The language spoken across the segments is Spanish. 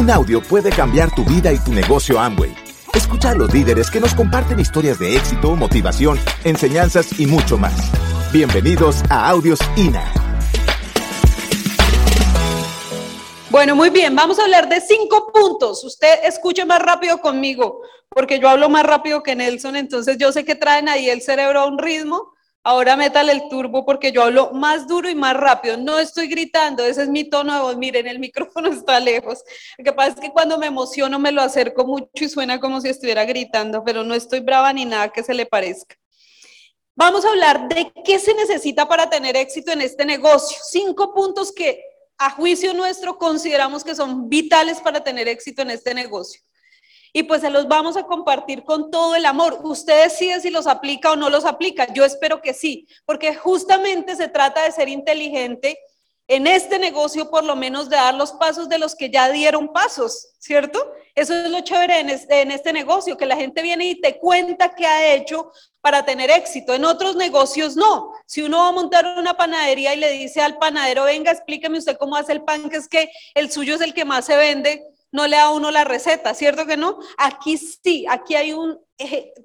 Un audio puede cambiar tu vida y tu negocio Amway. Escucha a los líderes que nos comparten historias de éxito, motivación, enseñanzas y mucho más. Bienvenidos a Audios INA. Bueno, muy bien, vamos a hablar de cinco puntos. Usted escuche más rápido conmigo, porque yo hablo más rápido que Nelson, entonces yo sé que traen ahí el cerebro a un ritmo. Ahora métale el turbo porque yo hablo más duro y más rápido. No estoy gritando, ese es mi tono de voz. Miren, el micrófono está lejos. Lo que pasa es que cuando me emociono me lo acerco mucho y suena como si estuviera gritando, pero no estoy brava ni nada que se le parezca. Vamos a hablar de qué se necesita para tener éxito en este negocio. Cinco puntos que a juicio nuestro consideramos que son vitales para tener éxito en este negocio. Y pues se los vamos a compartir con todo el amor. Usted decide si los aplica o no los aplica. Yo espero que sí, porque justamente se trata de ser inteligente en este negocio, por lo menos de dar los pasos de los que ya dieron pasos, ¿cierto? Eso es lo chévere en este, en este negocio, que la gente viene y te cuenta qué ha hecho para tener éxito. En otros negocios no. Si uno va a montar una panadería y le dice al panadero, venga, explíqueme usted cómo hace el pan, que es que el suyo es el que más se vende, no le da uno la receta, ¿cierto que no? Aquí sí, aquí hay un,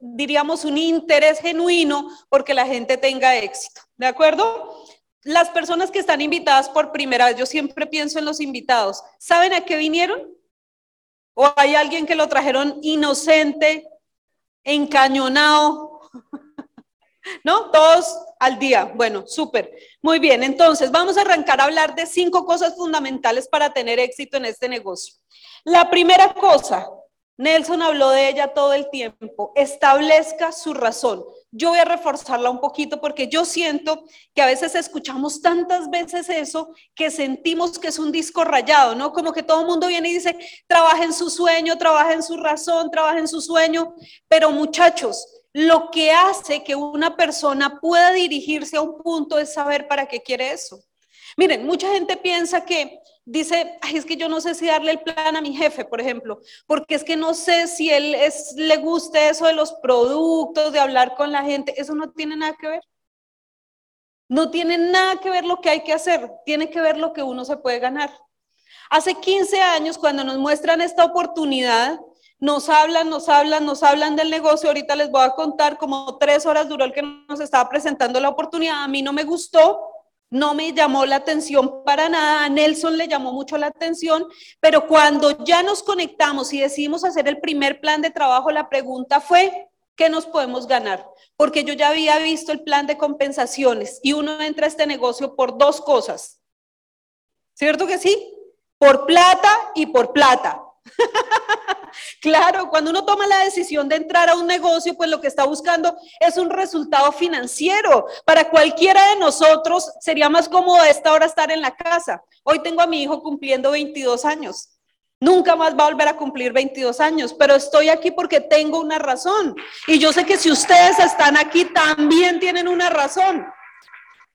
diríamos, un interés genuino porque la gente tenga éxito, ¿de acuerdo? Las personas que están invitadas por primera vez, yo siempre pienso en los invitados, ¿saben a qué vinieron? ¿O hay alguien que lo trajeron inocente, encañonado? ¿No? Todos al día. Bueno, súper. Muy bien, entonces vamos a arrancar a hablar de cinco cosas fundamentales para tener éxito en este negocio. La primera cosa, Nelson habló de ella todo el tiempo, establezca su razón. Yo voy a reforzarla un poquito porque yo siento que a veces escuchamos tantas veces eso que sentimos que es un disco rayado, ¿no? Como que todo el mundo viene y dice, trabaja en su sueño, trabaja en su razón, trabaja en su sueño, pero muchachos, lo que hace que una persona pueda dirigirse a un punto es saber para qué quiere eso. Miren, mucha gente piensa que dice, Ay, es que yo no sé si darle el plan a mi jefe, por ejemplo, porque es que no sé si él es, le guste eso de los productos, de hablar con la gente, eso no tiene nada que ver. No tiene nada que ver lo que hay que hacer, tiene que ver lo que uno se puede ganar. Hace 15 años, cuando nos muestran esta oportunidad, nos hablan, nos hablan, nos hablan del negocio. Ahorita les voy a contar como tres horas duró el que nos estaba presentando la oportunidad. A mí no me gustó, no me llamó la atención para nada, a Nelson le llamó mucho la atención, pero cuando ya nos conectamos y decidimos hacer el primer plan de trabajo, la pregunta fue, ¿qué nos podemos ganar? Porque yo ya había visto el plan de compensaciones y uno entra a este negocio por dos cosas. ¿Cierto que sí? Por plata y por plata. claro, cuando uno toma la decisión de entrar a un negocio, pues lo que está buscando es un resultado financiero. Para cualquiera de nosotros sería más cómodo a esta hora estar en la casa. Hoy tengo a mi hijo cumpliendo 22 años. Nunca más va a volver a cumplir 22 años, pero estoy aquí porque tengo una razón. Y yo sé que si ustedes están aquí, también tienen una razón.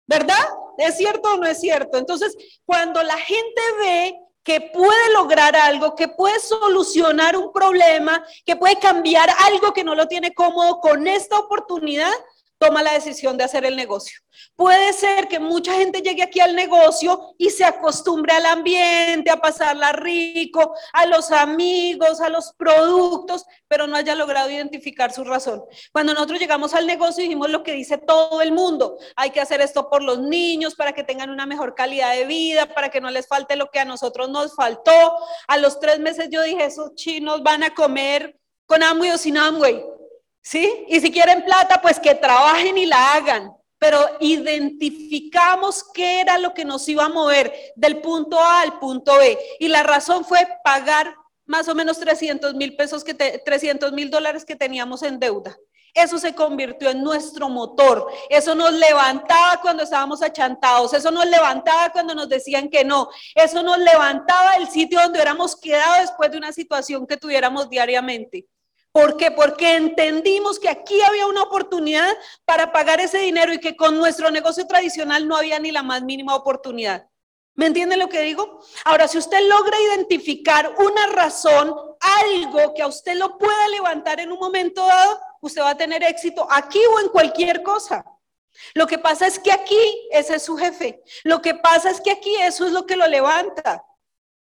¿Verdad? ¿Es cierto o no es cierto? Entonces, cuando la gente ve que puede lograr algo, que puede solucionar un problema, que puede cambiar algo que no lo tiene cómodo con esta oportunidad, toma la decisión de hacer el negocio. Puede ser que mucha gente llegue aquí al negocio y se acostumbre al ambiente, a pasarla rico, a los amigos, a los productos, pero no haya logrado identificar su razón. Cuando nosotros llegamos al negocio dijimos lo que dice todo el mundo, hay que hacer esto por los niños para que tengan una mejor calidad de vida, para que no les falte lo que a nosotros nos faltó. A los tres meses yo dije, esos chinos van a comer con Amway o sin Amway. ¿Sí? Y si quieren plata, pues que trabajen y la hagan. Pero identificamos qué era lo que nos iba a mover del punto A al punto B. Y la razón fue pagar más o menos 300 mil pesos, que 300 mil dólares que teníamos en deuda. Eso se convirtió en nuestro motor. Eso nos levantaba cuando estábamos achantados. Eso nos levantaba cuando nos decían que no. Eso nos levantaba el sitio donde hubiéramos quedado después de una situación que tuviéramos diariamente. ¿Por qué? Porque entendimos que aquí había una oportunidad para pagar ese dinero y que con nuestro negocio tradicional no había ni la más mínima oportunidad. ¿Me entiende lo que digo? Ahora, si usted logra identificar una razón, algo que a usted lo pueda levantar en un momento dado, usted va a tener éxito aquí o en cualquier cosa. Lo que pasa es que aquí ese es su jefe. Lo que pasa es que aquí eso es lo que lo levanta.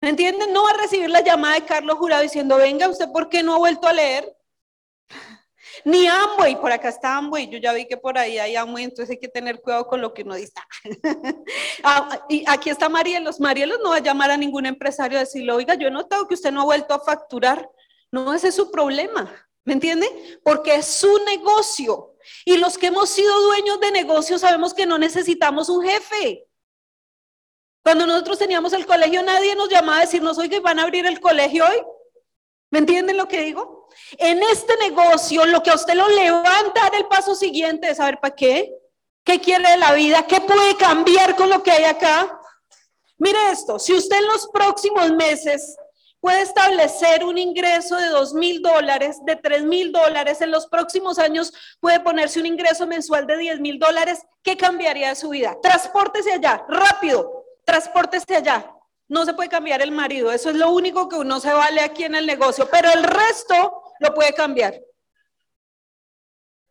¿Me entienden? No va a recibir la llamada de Carlos Jurado diciendo, venga, ¿usted por qué no ha vuelto a leer? Ni Amway, por acá está Amway, yo ya vi que por ahí hay Amway, entonces hay que tener cuidado con lo que uno dice. Ah, y aquí está Marielos, Marielos no va a llamar a ningún empresario a decirle, oiga, yo he notado que usted no ha vuelto a facturar. No, ese es su problema, ¿me entiende? Porque es su negocio. Y los que hemos sido dueños de negocios sabemos que no necesitamos un jefe. Cuando nosotros teníamos el colegio, nadie nos llamaba a decirnos, oiga, ¿van a abrir el colegio hoy? ¿Me entienden lo que digo? En este negocio, lo que a usted lo levanta el paso siguiente es saber para qué, qué quiere de la vida, qué puede cambiar con lo que hay acá. Mire esto, si usted en los próximos meses puede establecer un ingreso de dos mil dólares, de tres mil dólares, en los próximos años puede ponerse un ingreso mensual de diez mil dólares, ¿qué cambiaría de su vida? Transpórtese allá, rápido, transpórtese allá. No se puede cambiar el marido, eso es lo único que uno se vale aquí en el negocio, pero el resto lo puede cambiar.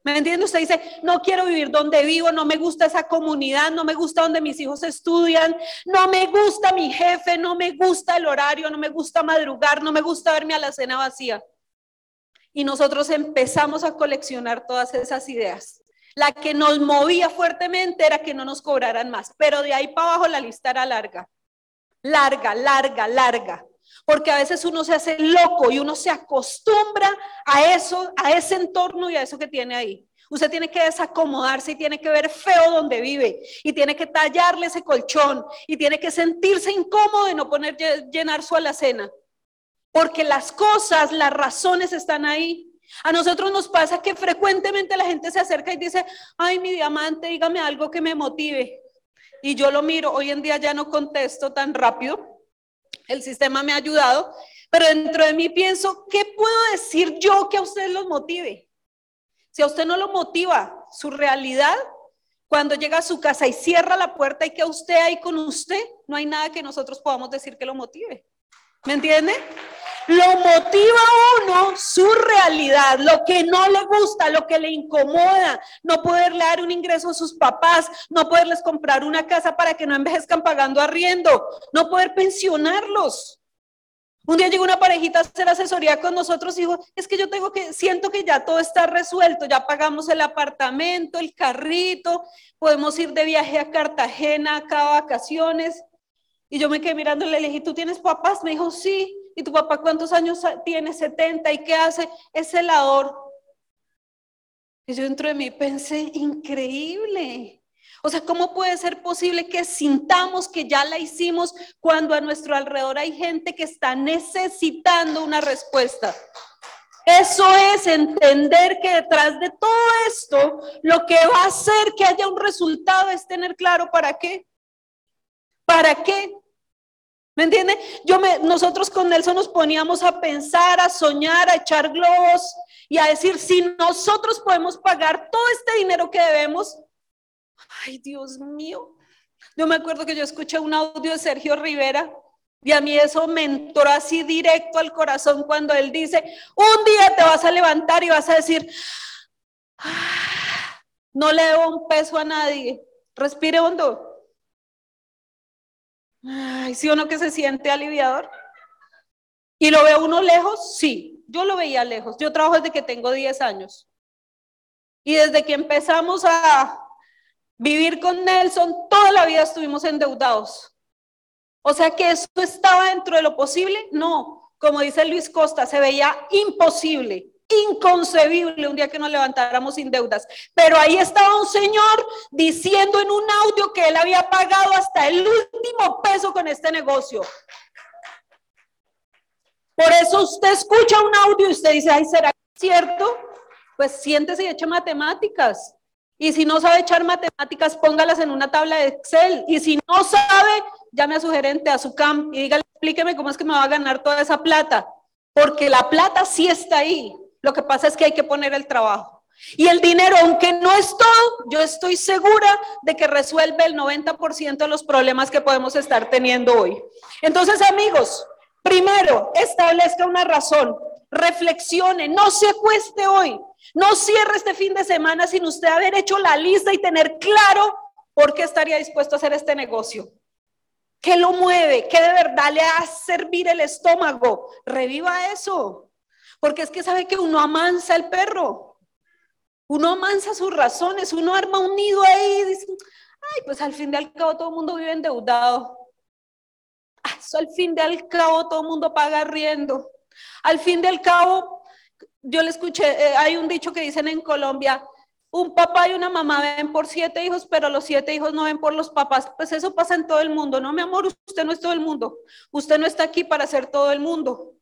¿Me entiende? Usted dice, no quiero vivir donde vivo, no me gusta esa comunidad, no me gusta donde mis hijos estudian, no me gusta mi jefe, no me gusta el horario, no me gusta madrugar, no me gusta verme a la cena vacía. Y nosotros empezamos a coleccionar todas esas ideas. La que nos movía fuertemente era que no nos cobraran más, pero de ahí para abajo la lista era larga larga, larga, larga. Porque a veces uno se hace loco y uno se acostumbra a eso, a ese entorno y a eso que tiene ahí. Usted tiene que desacomodarse y tiene que ver feo donde vive y tiene que tallarle ese colchón y tiene que sentirse incómodo y no poner llenar su alacena. Porque las cosas, las razones están ahí. A nosotros nos pasa que frecuentemente la gente se acerca y dice, ay, mi diamante, dígame algo que me motive y yo lo miro, hoy en día ya no contesto tan rápido, el sistema me ha ayudado, pero dentro de mí pienso, ¿qué puedo decir yo que a usted los motive? Si a usted no lo motiva su realidad, cuando llega a su casa y cierra la puerta y que usted ahí con usted, no hay nada que nosotros podamos decir que lo motive. ¿Me entiende? Lo motiva a uno su realidad, lo que no le gusta, lo que le incomoda, no poderle dar un ingreso a sus papás, no poderles comprar una casa para que no envejezcan pagando arriendo, no poder pensionarlos. Un día llegó una parejita a hacer asesoría con nosotros y dijo, es que yo tengo que, siento que ya todo está resuelto, ya pagamos el apartamento, el carrito, podemos ir de viaje a Cartagena, acá vacaciones. Y yo me quedé mirándole y le dije, ¿tú tienes papás? Me dijo, sí. ¿Y tu papá cuántos años tiene? 70. ¿Y qué hace? Es celador. Y yo dentro de mí pensé, increíble. O sea, ¿cómo puede ser posible que sintamos que ya la hicimos cuando a nuestro alrededor hay gente que está necesitando una respuesta? Eso es entender que detrás de todo esto, lo que va a hacer que haya un resultado es tener claro para qué. ¿Para qué? ¿Me entiende? Yo me, nosotros con Nelson nos poníamos a pensar, a soñar, a echar globos y a decir, si nosotros podemos pagar todo este dinero que debemos, ay Dios mío. Yo me acuerdo que yo escuché un audio de Sergio Rivera y a mí eso me entró así directo al corazón cuando él dice, un día te vas a levantar y vas a decir, ah, no le debo un peso a nadie. Respire hondo. Ay, ¿sí o no que se siente aliviador? ¿Y lo ve uno lejos? Sí, yo lo veía lejos. Yo trabajo desde que tengo 10 años. Y desde que empezamos a vivir con Nelson, toda la vida estuvimos endeudados. O sea que eso estaba dentro de lo posible. No, como dice Luis Costa, se veía imposible inconcebible un día que nos levantáramos sin deudas. Pero ahí estaba un señor diciendo en un audio que él había pagado hasta el último peso con este negocio. Por eso usted escucha un audio y usted dice, ay, ¿será cierto? Pues siéntese y eche matemáticas. Y si no sabe echar matemáticas, póngalas en una tabla de Excel. Y si no sabe, llame a su gerente, a su CAM, y dígale, explíqueme cómo es que me va a ganar toda esa plata. Porque la plata sí está ahí. Lo que pasa es que hay que poner el trabajo. Y el dinero, aunque no es todo, yo estoy segura de que resuelve el 90% de los problemas que podemos estar teniendo hoy. Entonces, amigos, primero, establezca una razón, reflexione, no se acueste hoy, no cierre este fin de semana sin usted haber hecho la lista y tener claro por qué estaría dispuesto a hacer este negocio. ¿Qué lo mueve? ¿Qué de verdad le hace servir el estómago? Reviva eso. Porque es que sabe que uno amansa el perro. Uno amansa sus razones, uno arma un nido ahí y dice, ay, pues al fin de al cabo todo el mundo vive endeudado. Ah, al fin de al cabo todo el mundo paga riendo. Al fin de al cabo, yo le escuché, eh, hay un dicho que dicen en Colombia, un papá y una mamá ven por siete hijos, pero los siete hijos no ven por los papás. Pues eso pasa en todo el mundo, ¿no, mi amor? Usted no es todo el mundo. Usted no está aquí para ser todo el mundo.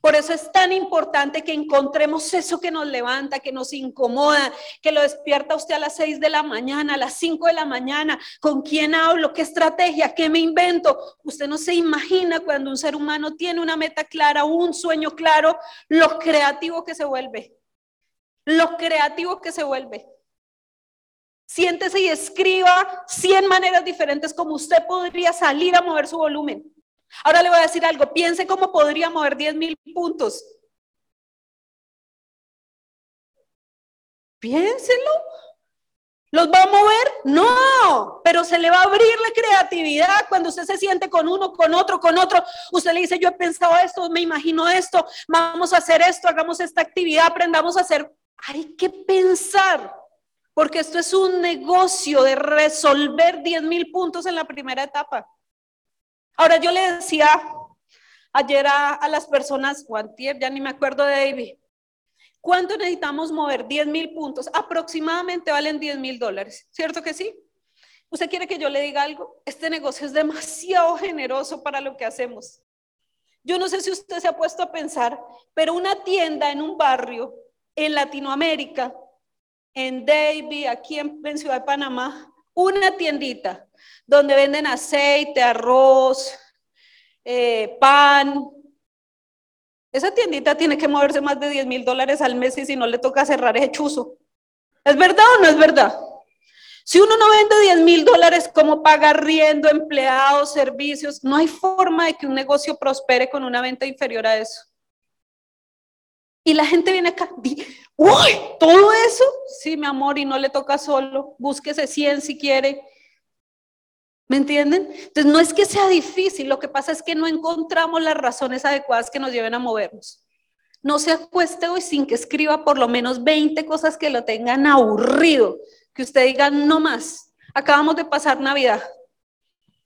Por eso es tan importante que encontremos eso que nos levanta, que nos incomoda, que lo despierta usted a las seis de la mañana, a las cinco de la mañana. ¿Con quién hablo? ¿Qué estrategia? ¿Qué me invento? Usted no se imagina cuando un ser humano tiene una meta clara, un sueño claro, lo creativo que se vuelve lo creativo que se vuelve. Siéntese y escriba 100 maneras diferentes como usted podría salir a mover su volumen. Ahora le voy a decir algo, piense cómo podría mover 10 mil puntos. Piénselo. ¿Los va a mover? No, pero se le va a abrir la creatividad cuando usted se siente con uno, con otro, con otro. Usted le dice, yo he pensado esto, me imagino esto, vamos a hacer esto, hagamos esta actividad, aprendamos a hacer hay que pensar, porque esto es un negocio de resolver 10 mil puntos en la primera etapa. Ahora yo le decía ayer a, las personas, Juantier, ya ni me acuerdo de David, ¿cuánto necesitamos mover? 10 mil puntos. Aproximadamente valen 10 mil dólares, ¿cierto que sí? ¿Usted quiere que yo le diga algo? Este negocio es demasiado generoso para lo que hacemos. Yo no sé si usted se ha puesto a pensar, pero una tienda en un barrio en Latinoamérica, en Davie, aquí en, Ciudad de Panamá, una tiendita donde venden aceite, arroz, eh, pan. Esa tiendita tiene que moverse más de 10 mil dólares al mes y si no le toca cerrar ese chuzo. ¿Es verdad o no es verdad? Si uno no vende 10 mil dólares, ¿cómo paga riendo, empleados, servicios? No hay forma de que un negocio prospere con una venta inferior a eso. Y la gente viene acá, ¡uy! ¿Todo eso? Sí, mi amor, y no le toca solo. Búsquese 100 si quiere. ¿Me entienden? Entonces, no es que sea difícil, lo que pasa es que no encontramos las razones adecuadas que nos lleven a movernos. No se acueste hoy sin que escriba por lo menos 20 cosas que lo tengan aburrido, que usted diga no más. Acabamos de pasar Navidad.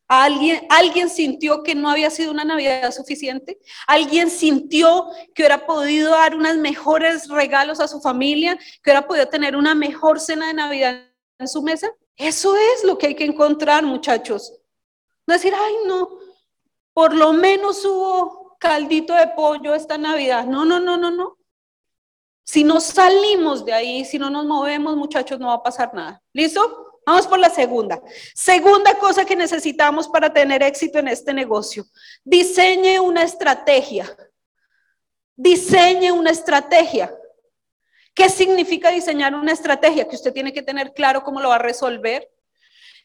¿Alguien, ¿Alguien sintió que no había sido una Navidad suficiente? ¿Alguien sintió que hubiera podido dar unos mejores regalos a su familia? ¿Que hubiera podido tener una mejor cena de Navidad en su mesa? Eso es lo que hay que encontrar, muchachos. No decir, ay, no, por lo menos hubo caldito de pollo esta Navidad. No, no, no, no, no. Si no salimos de ahí, si no nos movemos, muchachos, no va a pasar nada. ¿Listo? Vamos por la segunda. Segunda cosa que necesitamos para tener éxito en este negocio. Diseñe una estrategia. Diseñe una estrategia. ¿Qué significa diseñar una estrategia? Que usted tiene que tener claro cómo lo va a resolver.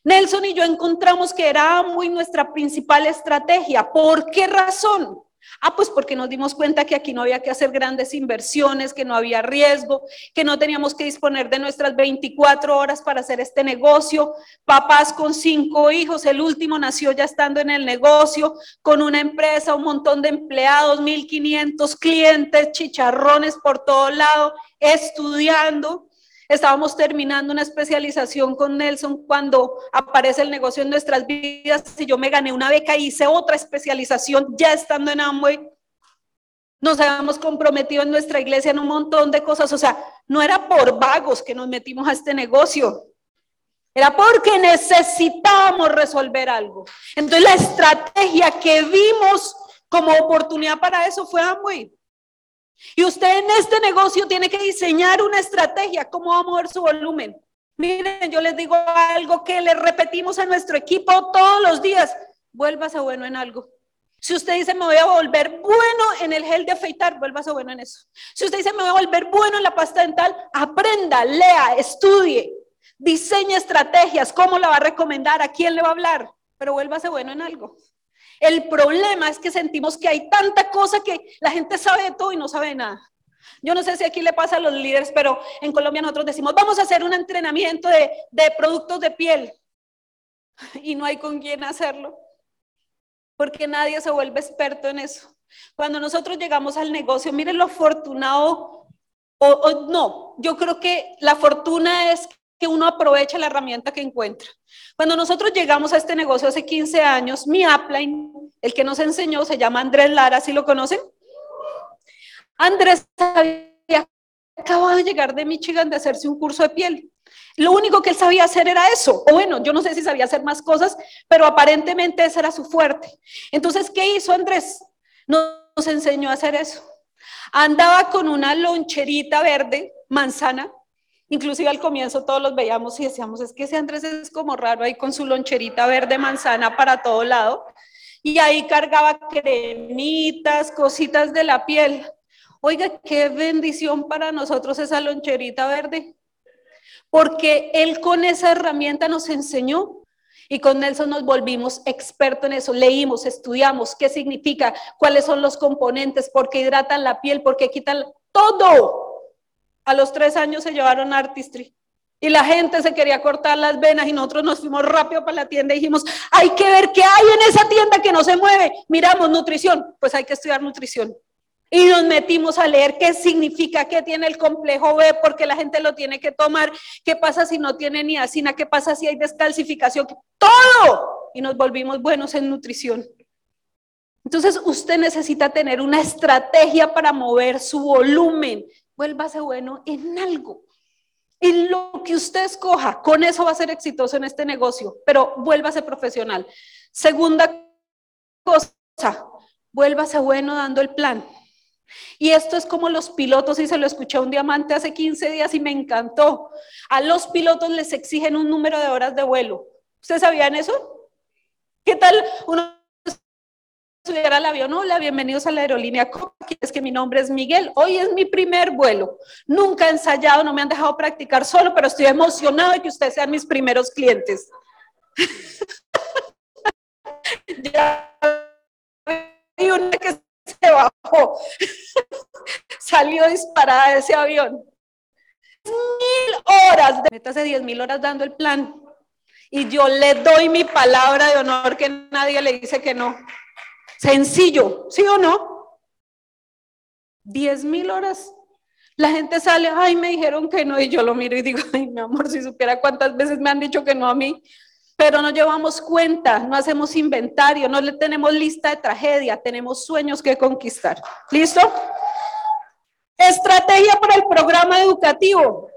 Nelson y yo encontramos que era muy nuestra principal estrategia. ¿Por qué razón? Ah, pues porque nos dimos cuenta que aquí no había que hacer grandes inversiones, que no había riesgo, que no teníamos que disponer de nuestras 24 horas para hacer este negocio. Papás con cinco hijos, el último nació ya estando en el negocio, con una empresa, un montón de empleados, 1.500 clientes, chicharrones por todo lado, estudiando. Estábamos terminando una especialización con Nelson cuando aparece el negocio en nuestras vidas y yo me gané una beca y hice otra especialización ya estando en Amway. Nos habíamos comprometido en nuestra iglesia en un montón de cosas. O sea, no era por vagos que nos metimos a este negocio. Era porque necesitábamos resolver algo. Entonces la estrategia que vimos como oportunidad para eso fue Amway. Y usted en este negocio tiene que diseñar una estrategia, cómo va a mover su volumen. Miren, yo les digo algo que le repetimos a nuestro equipo todos los días. Vuélvase bueno en algo. Si usted dice me voy a volver bueno en el gel de afeitar, vuélvase bueno en eso. Si usted dice me voy a volver bueno en la pasta dental, aprenda, lea, estudie, diseñe estrategias, cómo la va a recomendar, a quién le va a hablar, pero vuélvase bueno en algo. El problema es que sentimos que hay tanta cosa que la gente sabe de todo y no sabe nada. Yo no sé si aquí le pasa a los líderes, pero en Colombia nosotros decimos, vamos a hacer un entrenamiento de, de productos de piel. Y no hay con quién hacerlo. porque nadie se vuelve experto en eso. Cuando nosotros llegamos al negocio, miren lo afortunado, o, no, yo creo que la fortuna es que uno aprovecha la herramienta que encuentra. Cuando nosotros llegamos a este negocio hace 15 años, mi upline, el que nos enseñó, se llama Andrés Lara, ¿sí lo conocen? Andrés había acabado de llegar de Michigan de hacerse un curso de piel. Lo único que él sabía hacer era eso. O bueno, yo no sé si sabía hacer más cosas, pero aparentemente ese era su fuerte. Entonces, ¿qué hizo Andrés? Nos enseñó a hacer eso. Andaba con una loncherita verde, manzana. Inclusive al comienzo todos los veíamos y decíamos, es que ese Andrés es como raro ahí con su loncherita verde, manzana para todo lado. Y ahí cargaba cremitas, cositas de la piel. Oiga, qué bendición para nosotros esa loncherita verde, porque él con esa herramienta nos enseñó y con Nelson nos volvimos expertos en eso, leímos, estudiamos qué significa, cuáles son los componentes, por qué hidratan la piel, por qué quitan todo. A los tres años se llevaron Artistry. Y la gente se quería cortar las venas y nosotros nos fuimos rápido para la tienda y dijimos, hay que ver qué hay en esa tienda que no se mueve. Miramos nutrición, pues hay que estudiar nutrición. Y nos metimos a leer qué significa, qué tiene el complejo B, porque la gente lo tiene que tomar, qué pasa si no tiene niacina, qué pasa si hay descalcificación, todo. Y nos volvimos buenos en nutrición. Entonces usted necesita tener una estrategia para mover su volumen. Vuélvase bueno en algo. En lo que usted escoja, con eso va a ser exitoso en este negocio, pero vuélvase profesional. Segunda cosa, vuélvase bueno dando el plan. Y esto es como los pilotos, y se lo escuché a un diamante hace 15 días y me encantó. A los pilotos les exigen un número de horas de vuelo. ¿Ustedes sabían eso? ¿Qué tal uno subiera al avión? Hola, bienvenidos a la aerolínea Es que mi nombre es Miguel. Hoy es mi primer vuelo. Nunca he ensayado, no me han dejado practicar solo, pero estoy emocionado de que ustedes sean mis primeros clientes. ya hay una que se bajó. Salió disparada de ese avión. Mil horas, de hace diez mil horas dando el plan. Y yo le doy mi palabra de honor que nadie le dice que no. Sencillo, ¿sí o no? Diez mil horas. La gente sale, ay, me dijeron que no, y yo lo miro y digo, ay, mi amor, si supiera cuántas veces me han dicho que no a mí, pero no llevamos cuenta, no hacemos inventario, no le tenemos lista de tragedia, tenemos sueños que conquistar. ¿Listo? Estrategia para el programa educativo.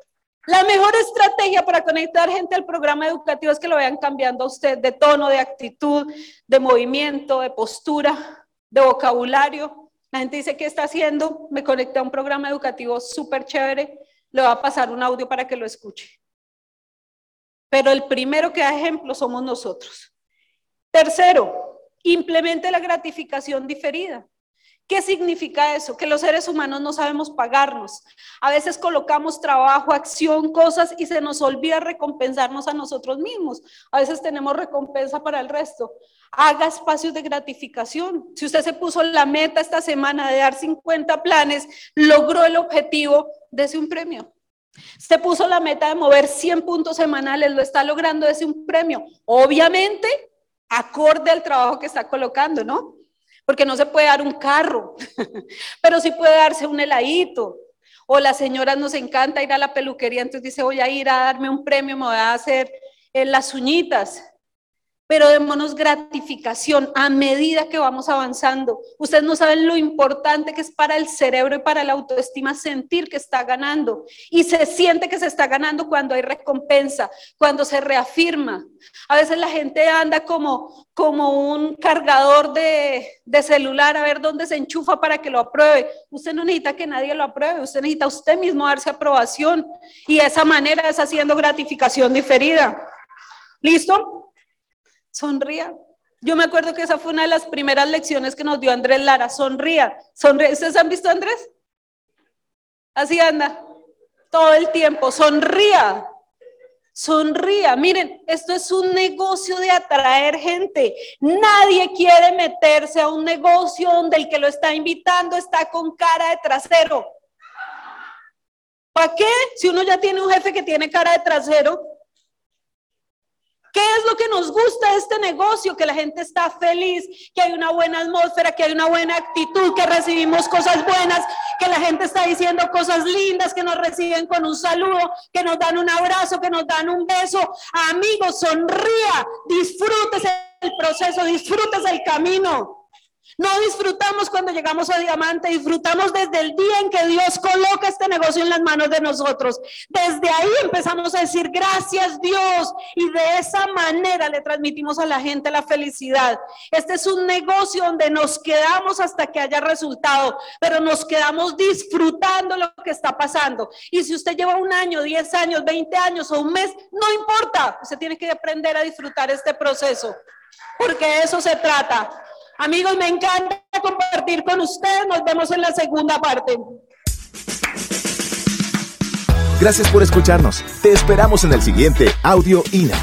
La mejor estrategia para conectar gente al programa educativo es que lo vayan cambiando a usted de tono, de actitud, de movimiento, de postura, de vocabulario. La gente dice, ¿qué está haciendo? Me conecté a un programa educativo súper chévere. Le va a pasar un audio para que lo escuche pero el primero que da ejemplo somos nosotros. Tercero, implemente la gratificación diferida. ¿Qué significa eso? Que los seres humanos no sabemos pagarnos. A veces colocamos trabajo, acción, cosas y se nos olvida recompensarnos a nosotros mismos. A veces tenemos recompensa para el resto. Haga espacios de gratificación. Si usted se puso la meta esta semana de dar 50 planes, logró el objetivo, dése un premio. Se puso la meta de mover 100 puntos semanales, lo está logrando, ese un premio. Obviamente, acorde al trabajo que está colocando, ¿no? Porque no se puede dar un carro, pero sí puede darse un heladito. O las señoras nos encanta ir a la peluquería, entonces dice, voy a ir a darme un premio, me voy a hacer eh, las uñitas pero démonos gratificación a medida que vamos avanzando. Ustedes no saben lo importante que es para el cerebro y para la autoestima sentir que está ganando. Y se siente que se está ganando cuando hay recompensa, cuando se reafirma. A veces la gente anda como, como un cargador de, de celular a ver dónde se enchufa para que lo apruebe. Usted no necesita que nadie lo apruebe, usted necesita usted mismo darse aprobación. Y esa manera es haciendo gratificación diferida. ¿Listo? Sonría. Yo me acuerdo que esa fue una de las primeras lecciones que nos dio Andrés Lara, sonría, sonría. ¿Ustedes han visto Andrés? Así anda, todo el tiempo, sonría, sonría. Miren, esto es un negocio de atraer gente. Nadie quiere meterse a un negocio donde el que lo está invitando está con cara de trasero. ¿Para qué? Si uno ya tiene un jefe que tiene cara de trasero, ¿Qué es lo que nos gusta de este negocio? Que la gente está feliz, que hay una buena atmósfera, que hay una buena actitud, que recibimos cosas buenas, que la gente está diciendo cosas lindas, que nos reciben con un saludo, que nos dan un abrazo, que nos dan un beso. Amigos, sonría, disfrútese el proceso, disfrútese el camino. No disfrutamos cuando llegamos a diamante, disfrutamos desde el día en que Dios coloca este negocio en las manos de nosotros. Desde ahí empezamos a decir gracias Dios y de esa manera le transmitimos a la gente la felicidad. Este es un negocio donde nos quedamos hasta que haya resultado, pero nos quedamos disfrutando lo que está pasando. Y si usted lleva un año, 10 años, 20 años o un mes, no importa, usted tiene que aprender a disfrutar este proceso, porque eso se trata. Amigos, me encanta compartir con ustedes. Nos vemos en la segunda parte. Gracias por escucharnos. Te esperamos en el siguiente Audio INA.